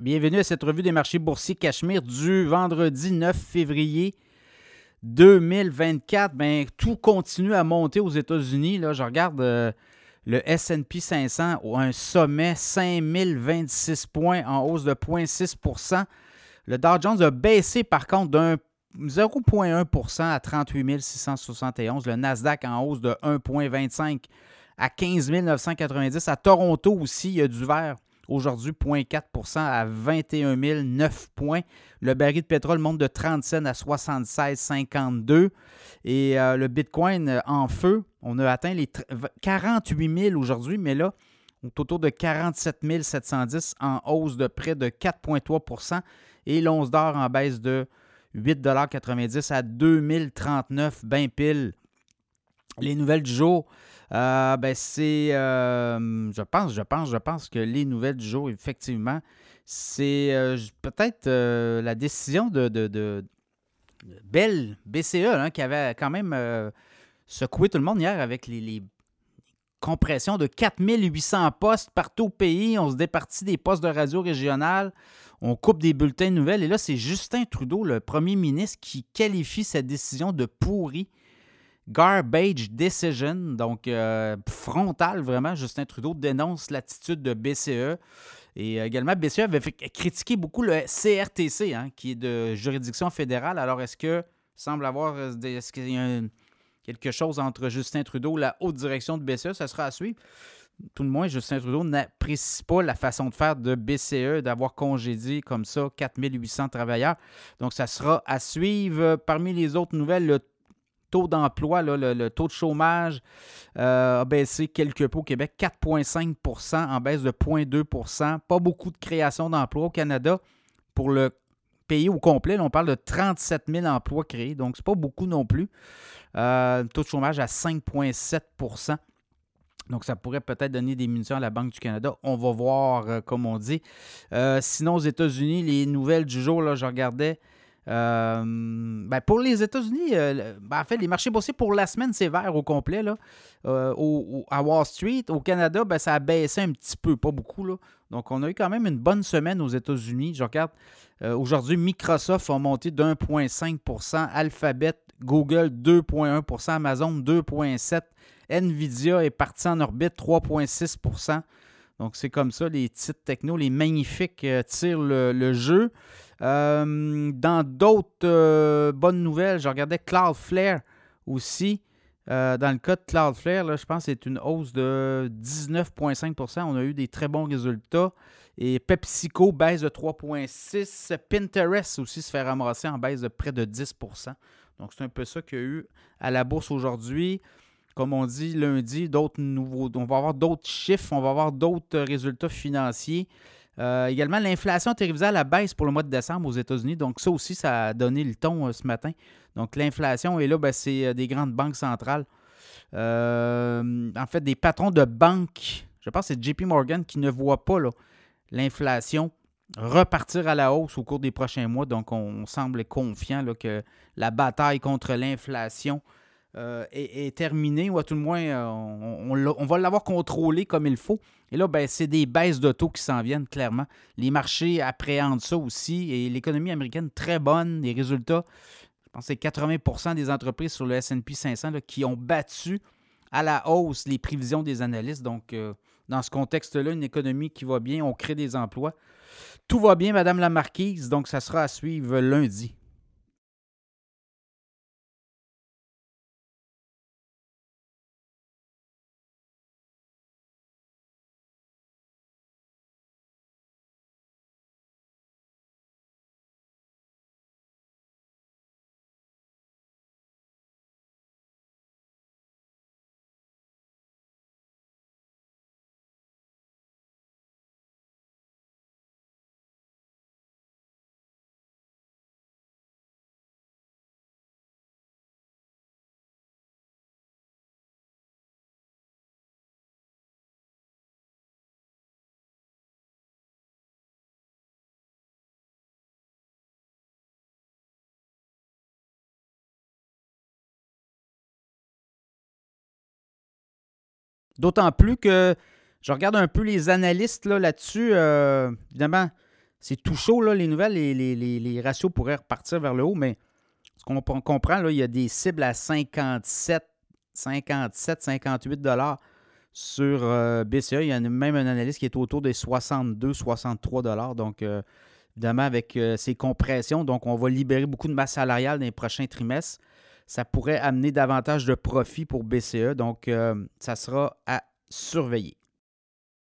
Bienvenue à cette revue des marchés boursiers Cachemire du vendredi 9 février 2024. Ben, tout continue à monter aux États-Unis. Là, je regarde euh, le SP 500 un sommet 5026 points en hausse de 0,6% Le Dow Jones a baissé par contre d'un 0,1% à 38 671. Le Nasdaq en hausse de 1,25 à 15 990. À Toronto aussi, il y a du vert Aujourd'hui, 0,4% à 21 009 points. Le baril de pétrole monte de 30 cents à 76,52. Et euh, le Bitcoin euh, en feu, on a atteint les 48 000 aujourd'hui, mais là, on est autour de 47 710 en hausse de près de 4,3% et l'once d'or en baisse de 8,90 à 2039, ben pile. Les nouvelles du jour, euh, ben c'est, euh, je pense, je pense, je pense que les nouvelles du jour, effectivement, c'est euh, peut-être la décision de, de, Belle BCE hein, qui avait quand même secoué tout le monde hier avec les, compressions de 4800 postes partout au pays. On se départit des postes de radio régionales. On coupe des bulletins de nouvelles. Et là, c'est Justin Trudeau, le premier ministre, qui qualifie cette décision de pourri Garbage Decision, donc euh, frontal vraiment. Justin Trudeau dénonce l'attitude de BCE. Et également, BCE avait critiqué beaucoup le CRTC, hein, qui est de juridiction fédérale. Alors, est-ce que semble avoir euh, qu'il y a quelque chose entre Justin Trudeau et la haute direction de BCE? Ça sera à suivre. Tout le moins, Justin Trudeau n'apprécie pas la façon de faire de BCE, d'avoir congédié comme ça 4800 travailleurs. Donc, ça sera à suivre. Parmi les autres nouvelles, le taux d'emploi, le, taux de chômage euh, a baissé quelque peu au Québec, 4,5% en baisse de 0,2% Pas beaucoup de création d'emplois au Canada. Pour le pays au complet, on parle de 37 000 emplois créés, donc ce n'est pas beaucoup non plus. Euh, taux de chômage à 5,7% donc, ça pourrait peut-être donner des munitions à la Banque du Canada. On va voir, euh, comme on dit. sinon, aux États-Unis, les nouvelles du jour, là, je regardais euh, ben pour les États-Unis, euh, ben en fait, les marchés boursiers pour la semaine, c'est vert au complet. Là. Euh, à Wall Street, au Canada, ben, ça a baissé un petit peu, pas beaucoup. Là. Donc, on a eu quand même une bonne semaine aux États-Unis. Je regarde, aujourd'hui, Microsoft a monté de 1,5 Alphabet, Google 2,1% Amazon 2,7 Nvidia est parti en orbite 3,6 Donc, c'est comme ça, les titres techno, les magnifiques tirent le jeu. Euh, dans d'autres euh, bonnes nouvelles, je regardais Cloudflare aussi. Euh, dans le cas de Cloudflare, je pense que c'est une hausse de 19,5% On a eu des très bons résultats. Et PepsiCo baisse de 3,6% Pinterest aussi se fait ramasser en baisse de près de 10% Donc, c'est un peu ça qu'il y a eu à la bourse aujourd'hui. Comme on dit lundi, d'autres nouveaux, on va avoir d'autres chiffres, on va avoir d'autres résultats financiers. Euh, également, l'inflation est à la baisse pour le mois de décembre aux États-Unis. Donc, ça aussi, ça a donné le ton euh, ce matin. Donc, l'inflation, est là, ben, c'est euh, des grandes banques centrales. en fait, des patrons de banques, je pense que c'est JP Morgan qui ne voit pas l'inflation repartir à la hausse au cours des prochains mois. Donc, on, semble confiant que la bataille contre l'inflation euh, est, terminé, ou à tout le moins, euh, on, va l'avoir contrôlé comme il faut. Et là, ben, c'est des baisses de taux qui s'en viennent, clairement. Les marchés appréhendent ça aussi. Et l'économie américaine, très bonne. Les résultats, je pense que c'est 80% des entreprises sur le SP 500 qui ont battu à la hausse les prévisions des analystes. Donc, euh, dans ce contexte-là, une économie qui va bien, on crée des emplois. Tout va bien, Madame la Marquise. Donc, ça sera à suivre lundi. D'autant plus que je regarde un peu les analystes là, là-dessus. Euh, évidemment, c'est tout chaud, là, les nouvelles. Les, les, ratios pourraient repartir vers le haut, mais ce qu'on comprend, là, il y a des cibles à 57, 57, 58 dollars sur euh, BCE. Il y a même un analyste qui est autour des 62, 63 dollars. Donc, euh, évidemment, avec euh, ces compressions, donc on va libérer beaucoup de masse salariale dans les prochains trimestres. Ça pourrait amener davantage de profit pour BCE. Donc, ça sera à surveiller.